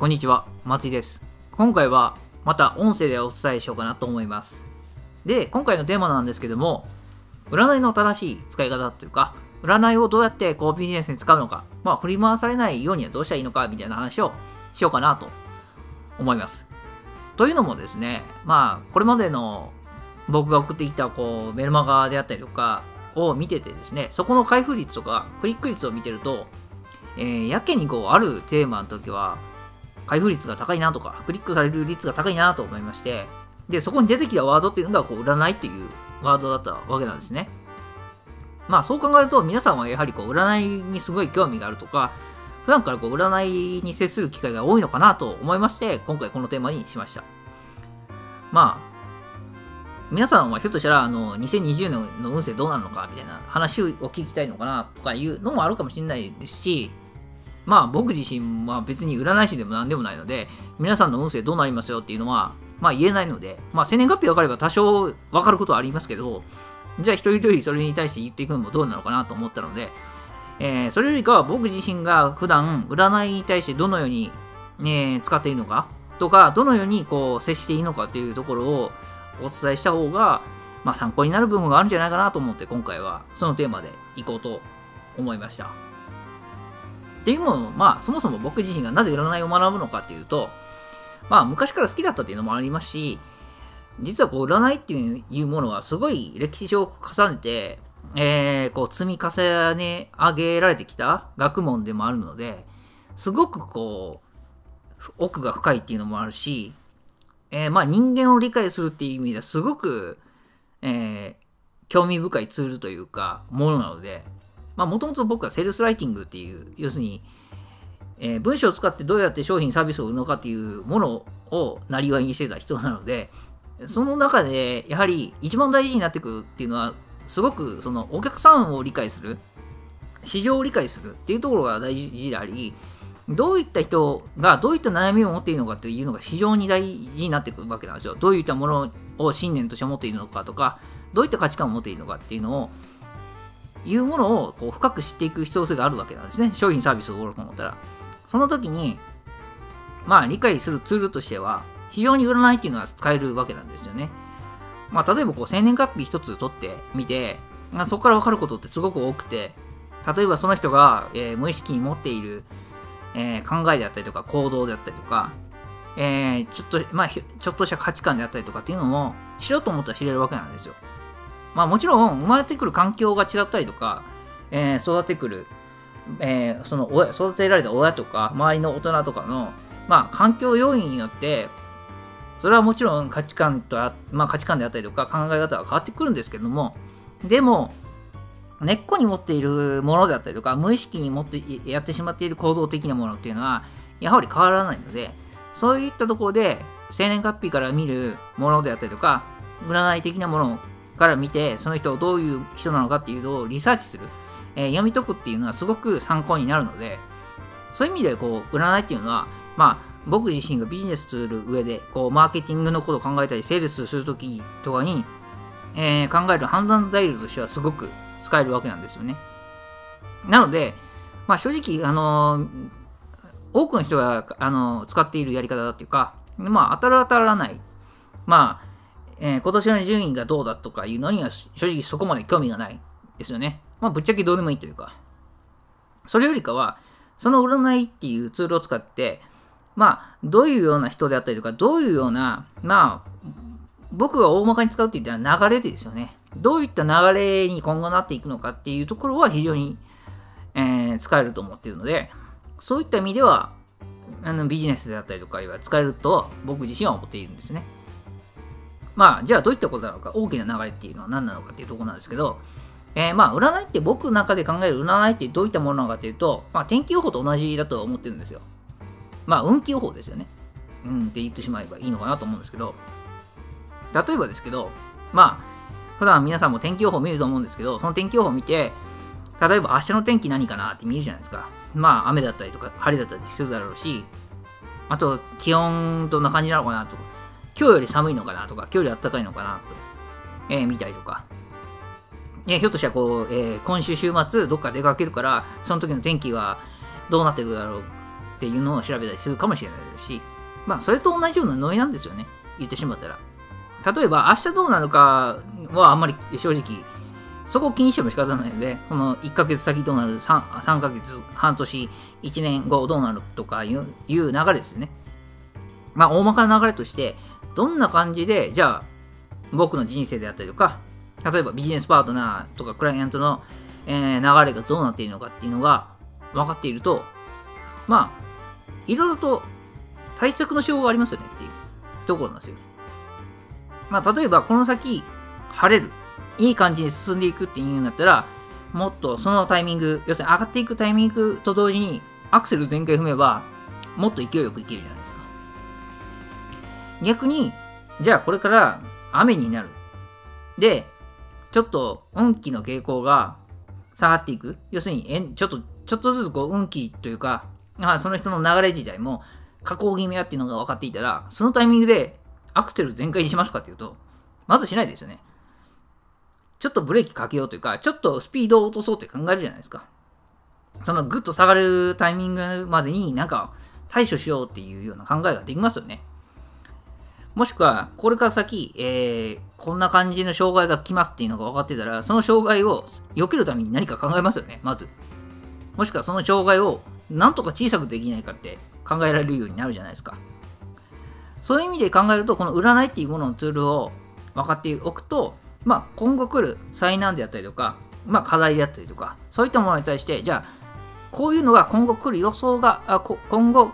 こんにちは、松井です。今回はまた音声でお伝えしようかなと思います。で、今回のテーマなんですけども、占いの正しい使い方というか、占いをどうやってこうビジネスに使うのか、まあ振り回されないようにはどうしたらいいのかみたいな話をしようかなと思います。というのもですね、まあこれまでの僕が送ってきたこうメルマガであったりとかを見ててですね、そこの開封率とかクリック率を見てると、えーやけにこうあるテーマの時は開封率が高いなとか、クリックされる率が高いなと思いまして、で、そこに出てきたワードっていうのが、こう、占いっていうワードだったわけなんですね。まあ、そう考えると、皆さんはやはりこう、占いにすごい興味があるとか、普段からこう、占いに接する機会が多いのかなと思いまして、今回このテーマにしました。まあ、皆さんはひょっとしたら、あの、2020年の運勢どうなるのかみたいな話を聞きたいのかなとかいうのもあるかもしれないですし、まあ僕自身は別に占い師でも何でもないので、皆さんの運勢どうなりますよっていうのは、まあ言えないので、まあ生年月日分かれば多少分かることはありますけど、じゃあ一人一人それに対して言っていくのもどうなのかなと思ったので、えーそれよりかは僕自身が普段占いに対してどのように、ね、使っているのかとか、どのようにこう接していいのかっていうところをお伝えした方が、まあ参考になる部分があるんじゃないかなと思って今回はそのテーマでいこうと思いました。っていうのも、まあ、そもそも僕自身がなぜ占いを学ぶのかっていうと、まあ、昔から好きだったっていうのもありますし、実はこう、占いっていうものはすごい歴史上重ねて、えー、こう、積み重ね上げられてきた学問でもあるので、すごくこう、奥が深いっていうのもあるし、えーまあ、人間を理解するっていう意味ではすごく、えー興味深いツールというか、ものなので、まあ、もともと僕はセールスライティングっていう、要するに、えー文章を使ってどうやって商品、サービスを売るのかっていうものをなりわいにしてた人なので、その中で、やはり一番大事になってくるっていうのは、すごくそのお客さんを理解する、市場を理解するっていうところが大事であり、どういった人がどういった悩みを持っているのかっていうのが非常に大事になってくるわけなんですよ。どういったものを信念として持っているのかとか、どういった価値観を持っているのかっていうのを、いうものをこう深く知っていく必要性があるわけなんですね。商品サービスを売ろうと思ったら。その時に、まあ理解するツールとしては、非常に占いっていうのは使えるわけなんですよね。まあ例えばこう生年月日一つ取ってみて、まあ、そこから分かることってすごく多くて、例えばその人が、えー無意識に持っている、えー考えであったりとか行動であったりとか、えーちょっと、まあ、ちょっとした価値観であったりとかっていうのも知ろうと思ったら知れるわけなんですよ。まあもちろん生まれてくる環境が違ったりとか、えー育ってくる、えーその親育てられた親とか周りの大人とかの、まあ、環境要因によってそれはもちろん価値観とあ、まあ、価値観であったりとか考え方が変わってくるんですけどもでも根っこに持っているものであったりとか無意識に持ってやってしまっている行動的なものっていうのはやはり変わらないのでそういったところで生年月日から見るものであったりとか占い的なものから見てその人をどういう人なのかっていうのをリサーチする、えー読み解くっていうのはすごく参考になるのでそういう意味でこう占いっていうのはまあ僕自身がビジネスする上でこうマーケティングのことを考えたりセールスするときとかに、えー考える判断材料としてはすごく使えるわけなんですよね。なので、まあ、正直、あのー多くの人が、あのー使っているやり方だっていうか、まあ、当たる当たらない、まあ、えー今年の順位がどうだとかいうのには正直そこまで興味がないですよね。まあ、ぶっちゃけどうでもいいというか。それよりかは、その占いっていうツールを使って、まあ、どういうような人であったりとか、どういうような、まあ、僕が大まかに使うって言ったら流れですよね。どういった流れに今後なっていくのかっていうところは非常に、えー使えると思っているので、そういった意味では、あのビジネスであったりとかは使えると僕自身は思っているんですね。まあ、じゃあどういったことなのか、大きな流れっていうのは何なのかっていうところなんですけど、えーまあ、占いって僕の中で考える占いってどういったものなのかっていうと、まあ、天気予報と同じだと思ってるんですよ。まあ、運気予報ですよね。うんって言ってしまえばいいのかなと思うんですけど、例えばですけど、まあ、普段皆さんも天気予報見ると思うんですけど、その天気予報を見て、例えば明日の天気何かなって見るじゃないですか。まあ、雨だったりとか、晴れだったりするだろうし、あと、気温どんな感じなのかなとか、今日より寒いのかなとか、今日より暖かいのかなと、えー見たりとか、えーひょっとしたらこう、えー今週週末どっか出かけるから、その時の天気はどうなってるだろうっていうのを調べたりするかもしれないですし、まあ、それと同じようなノリなんですよね。言ってしまったら。例えば、明日どうなるかはあんまり正直、そこを気にしても仕方ないので、その1ヶ月先どうなる、3, 3ヶ月、半年、1年後どうなるとかいういう流れですよね。まあ、大まかな流れとして、どんな感じで、じゃあ、僕の人生であったりとか、例えばビジネスパートナーとかクライアントの、えー、流れがどうなっているのかっていうのが分かっていると、まあ、いろいろと対策のしようがありますよねっていうところなんですよ。まあ、例えばこの先、晴れる、いい感じに進んでいくっていうんだったら、もっとそのタイミング、要するに上がっていくタイミングと同時にアクセル全開踏めば、もっと勢いよくいけるじゃないですか。逆に、じゃあこれから雨になる。で、ちょっと運気の傾向が下がっていく。要するに、ちょっと、ちょっとずつこう運気というか、あその人の流れ自体も下降気味やっていうのが分かっていたら、そのタイミングでアクセル全開にしますかっていうと、まずしないですよね。ちょっとブレーキかけようというか、ちょっとスピードを落とそうって考えるじゃないですか。そのグッと下がるタイミングまでになんか対処しようっていうような考えができますよね。もしくは、これから先、えー、こんな感じの障害が来ますっていうのが分かってたら、その障害を避けるために何か考えますよね、まず。もしくはその障害をなんとか小さくできないかって考えられるようになるじゃないですか。そういう意味で考えると、この占いっていうもののツールを分かっておくと、まあ、今後来る災難であったりとか、まあ、課題であったりとか、そういったものに対して、じゃあ、こういうのが今後来る予想が、あ今後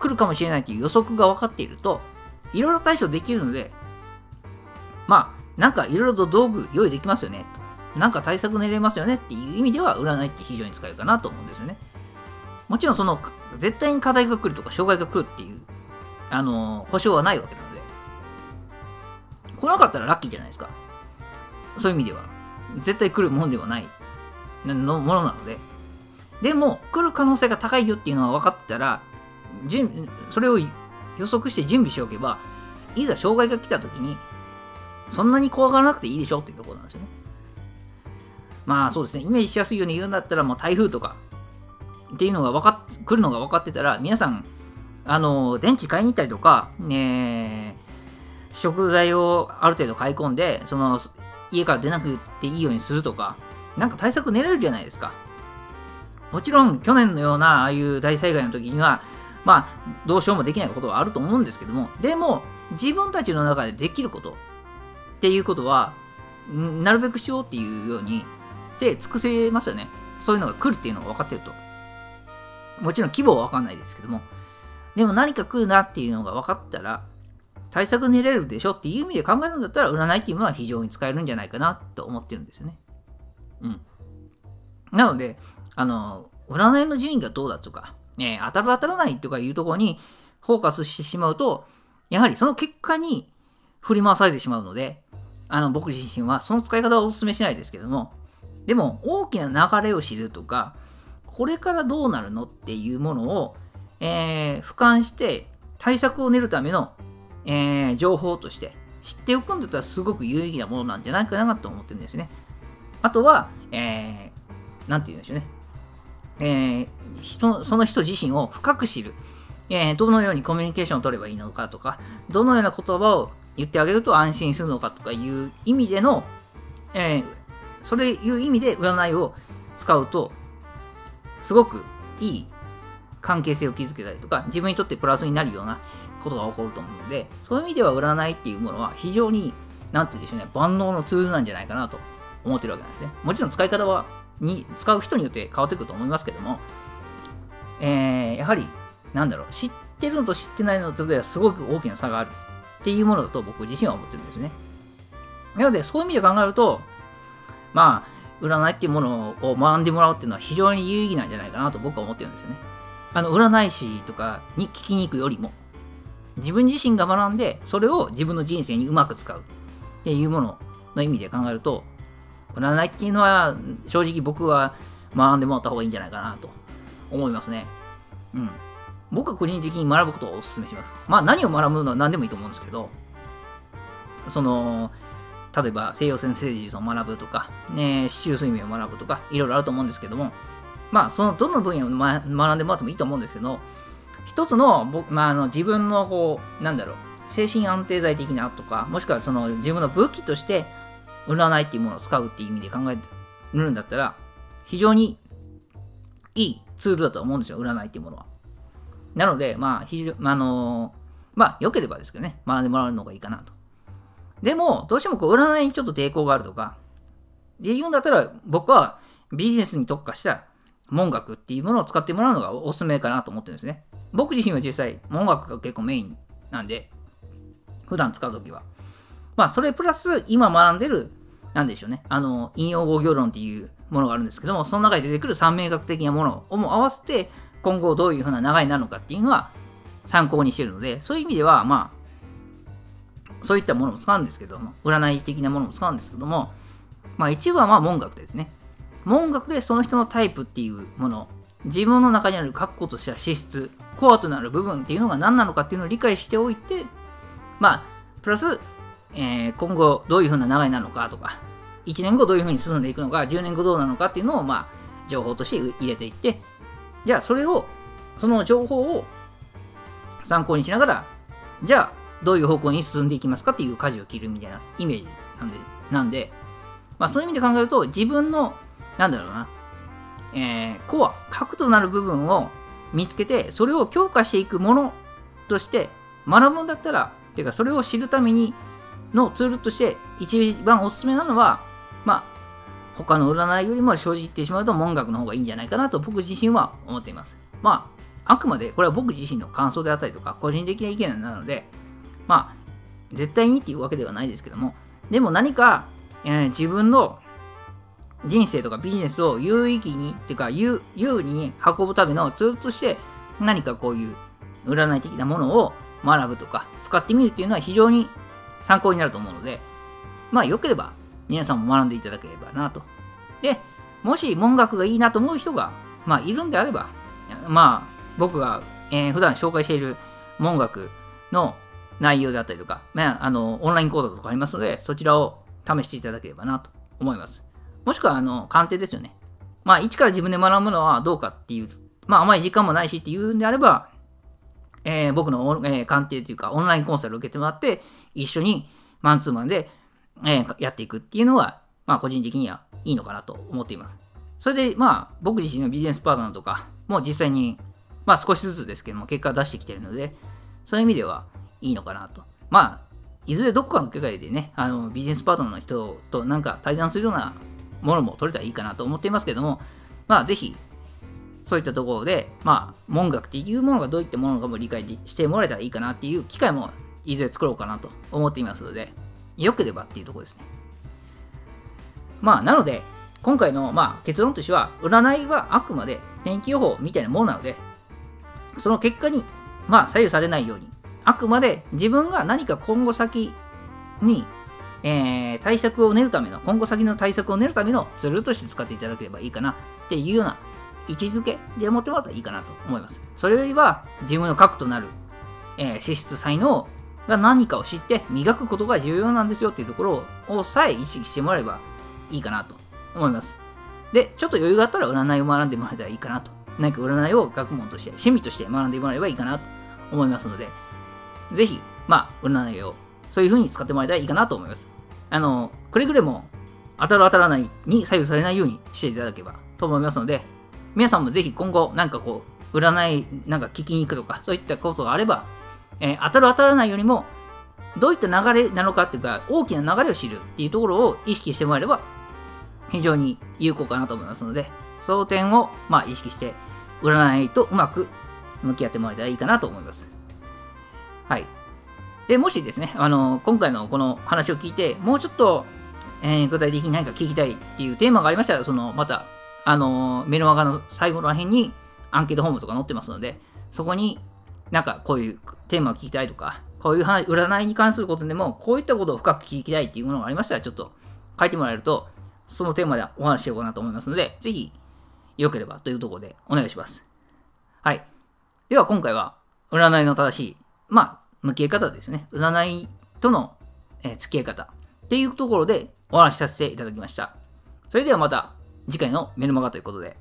来るかもしれないという予測が分かっていると、いろいろ対処できるので、まあ、なんかいろいろと道具用意できますよね。なんか対策練れますよねっていう意味では、占いって非常に使えるかなと思うんですよね。もちろんその、絶対に課題が来るとか、障害が来るっていう、あの保証はないわけなので、来なかったらラッキーじゃないですか。そういう意味では。絶対来るもんではないのものなので。でも、来る可能性が高いよっていうのは分かったら、それを予測して準備しておけば、いざ障害が来た時に、そんなに怖がらなくていいでしょっていうところなんですよね。まあそうですね、イメージしやすいように言うんだったら、もう台風とかっていうのが分かっ来るのが分かってたら、皆さん、あの、電池買いに行ったりとか、ね、食材をある程度買い込んで、その、家から出なくていいようにするとか、なんか対策練れるじゃないですか。もちろん、去年のような、ああいう大災害の時には、まあ、どうしようもできないことはあると思うんですけども、でも、自分たちの中でできることっていうことは、なるべくしようっていうように、で、尽くせますよね。そういうのが来るっていうのが分かってると。もちろん規模は分かんないですけども、でも何か来るなっていうのが分かったら、対策練れるでしょっていう意味で考えるんだったら、占いっていうのは非常に使えるんじゃないかなと思ってるんですよね。うん。なので、あの、占いの順位がどうだとか、えー、当たる当たらないとかいうところにフォーカスしてしまうと、やはりその結果に振り回されてしまうので、あの僕自身はその使い方はお勧めしないですけども、でも大きな流れを知るとか、これからどうなるのっていうものを、えー、俯瞰して対策を練るための、えー、情報として知っておくんだったらすごく有意義なものなんじゃないかなと思ってるんですね。あとは、えー、なんて言うんでしょうね。えー、人その人自身を深く知る、えー、どのようにコミュニケーションを取ればいいのかとか、どのような言葉を言ってあげると安心するのかとかいう意味での、えー、それいう意味で占いを使うと、すごくいい関係性を築けたりとか、自分にとってプラスになるようなことが起こると思うので、そういう意味では占いっていうものは非常に、なんて言うでしょうね、万能のツールなんじゃないかなと思ってるわけなんですね。もちろん使い方はに使う人によって変わってくると思いますけども、えー、やはり、なんだろう、知ってるのと知ってないのとではすごく大きな差があるっていうものだと僕自身は思ってるんですね。なので、そういう意味で考えると、まあ、占いっていうものを学んでもらうっていうのは非常に有意義なんじゃないかなと僕は思ってるんですよね。あの、占い師とかに聞きに行くよりも、自分自身が学んで、それを自分の人生にうまく使うっていうものの意味で考えると、占いっていうのは正直僕は学んでもらった方がいいんじゃないかなと思いますね。うん。僕は個人的に学ぶことをお勧めします。まあ何を学ぶのは何でもいいと思うんですけど、その、例えば西洋先生術を学ぶとか、ね、市中睡眠を学ぶとか、いろいろあると思うんですけども、まあ、そのどの分野を、ま、学んでもらってもいいと思うんですけど、一つの僕、まあ、あの自分のこう、なんだろう、精神安定剤的なとか、もしくはその自分の武器として占いっていうものを使うっていう意味で考えるんだったら、非常にいいツールだと思うんですよ、占いっていうものは。なので、まあ、非常あのまあ、良ければですけどね、学んでもらうのがいいかなと。でも、どうしてもこう占いにちょっと抵抗があるとか、で言うんだったら、僕はビジネスに特化した文学っていうものを使ってもらうのがおすすめかなと思ってるんですね。僕自身は実際、文学が結構メインなんで、普段使うときは。まあ、それプラス、今学んでる、なんでしょうね、あの、引用語行論っていうものがあるんですけども、その中に出てくる三名学的なものをも合わせて、今後どういうふうな流れになるのかっていうのは参考にしてるので、そういう意味では、まあ、そういったものも使うんですけども、占い的なものも使うんですけども、まあ一部はまあ文学ですね。文学でその人のタイプっていうもの、自分の中にある確固とした資質、コアとなる部分っていうのが何なのかっていうのを理解しておいて、まあ、プラス、えー、今後どういうふうな流れなのかとか、1年後どういうふうに進んでいくのか、10年後どうなのかっていうのを、まあ、情報として入れていって、じゃあそれを、その情報を参考にしながら、じゃあどういう方向に進んでいきますかっていう舵を切るみたいなイメージなんで、なんでまあそういう意味で考えると、自分の、なんだろうな、えー、コア、核となる部分を見つけて、それを強化していくものとして学ぶんだったら、てかそれを知るためにのツールとして一番おすすめなのは、まあ、他の占いよりも正直言ってしまうと文学の方がいいんじゃないかなと僕自身は思っています。まあ、あくまでこれは僕自身の感想であったりとか、個人的な意見なので、まあ、絶対にっていうわけではないですけども、でも何か、えー、自分の人生とかビジネスを有意義に、っていうか有有利に運ぶためのツールとして何かこういう占い的なものを学ぶとか使ってみるっていうのは非常に参考になると思うので、まあ良ければ皆さんも学んでいただければなと。で、もし文学がいいなと思う人が、まあいるんであれば、まあ僕が、えー、普段紹介している文学の内容であったりとか、まあ、あのオンライン講座とかありますので、そちらを試していただければなと思います。もしくは、あの、鑑定ですよね。まあ、一から自分で学ぶのはどうかっていう、まあ、あまり時間もないしっていうんであれば、えー、僕の、えー、鑑定というか、オンラインコンサルを受けてもらって、一緒にマンツーマンで、えー、やっていくっていうのが、まあ、個人的にはいいのかなと思っています。それで、まあ、僕自身のビジネスパートナーとかも実際に、まあ、少しずつですけども、結果を出してきてるので、そういう意味ではいいのかなと。まあ、いずれどこかの機会でね、あのビジネスパートナーの人となんか対談するようなものも取れたらいいかなと思っていますけども、まあ、ぜひ、そういったところで、まあ、文学っていうものがどういったものかも理解してもらえたらいいかなっていう機会もいずれ作ろうかなと思っていますので、よければっていうところですね。まあ、なので、今回の、まあ、結論としては、占いはあくまで天気予報みたいなものなので、その結果に、まあ、左右されないように、あくまで自分が何か今後先に、えー、対策を練るための、今後先の対策を練るためのツールとして使っていただければいいかなっていうような位置づけで思ってもらったらいいかなと思います。それよりは自分の核となる、えー、資質、才能をが何かを知って磨くことが重要なんですよっていうところをさえ意識してもらえばいいかなと思います。で、ちょっと余裕があったら占いを学んでもらえたらいいかなと。何か占いを学問として、趣味として学んでもらえばいいかなと思いますので、ぜひ、まあ、占いをそういう風に使ってもらえたらいいかなと思います。あの、くれぐれも当たる当たらないに左右されないようにしていただければと思いますので、皆さんもぜひ今後、なんかこう、占い、なんか聞きに行くとか、そういったことがあれば、えー、当たる当たらないよりも、どういった流れなのかっていうか、大きな流れを知るっていうところを意識してもらえれば、非常に有効かなと思いますので、その点を、まあ、意識して、占いとうまく向き合ってもらえたらいいかなと思います。はい。で、もしですね、あの、今回のこの話を聞いて、もうちょっと、えー、具体的に何か聞きたいっていうテーマがありましたら、その、また、あの、メルマガの最後の辺にアンケートホームとか載ってますので、そこになんかこういうテーマを聞きたいとか、こういう話、占いに関することでも、こういったことを深く聞きたいっていうものがありましたら、ちょっと書いてもらえると、そのテーマでお話ししようかなと思いますので、ぜひ、よければというところでお願いします。はい。では今回は、占いの正しいまあ、向き合い方ですね。占いとの、え、付き合い方っていうところでお話しさせていただきました。それではまた次回のメルマガということで。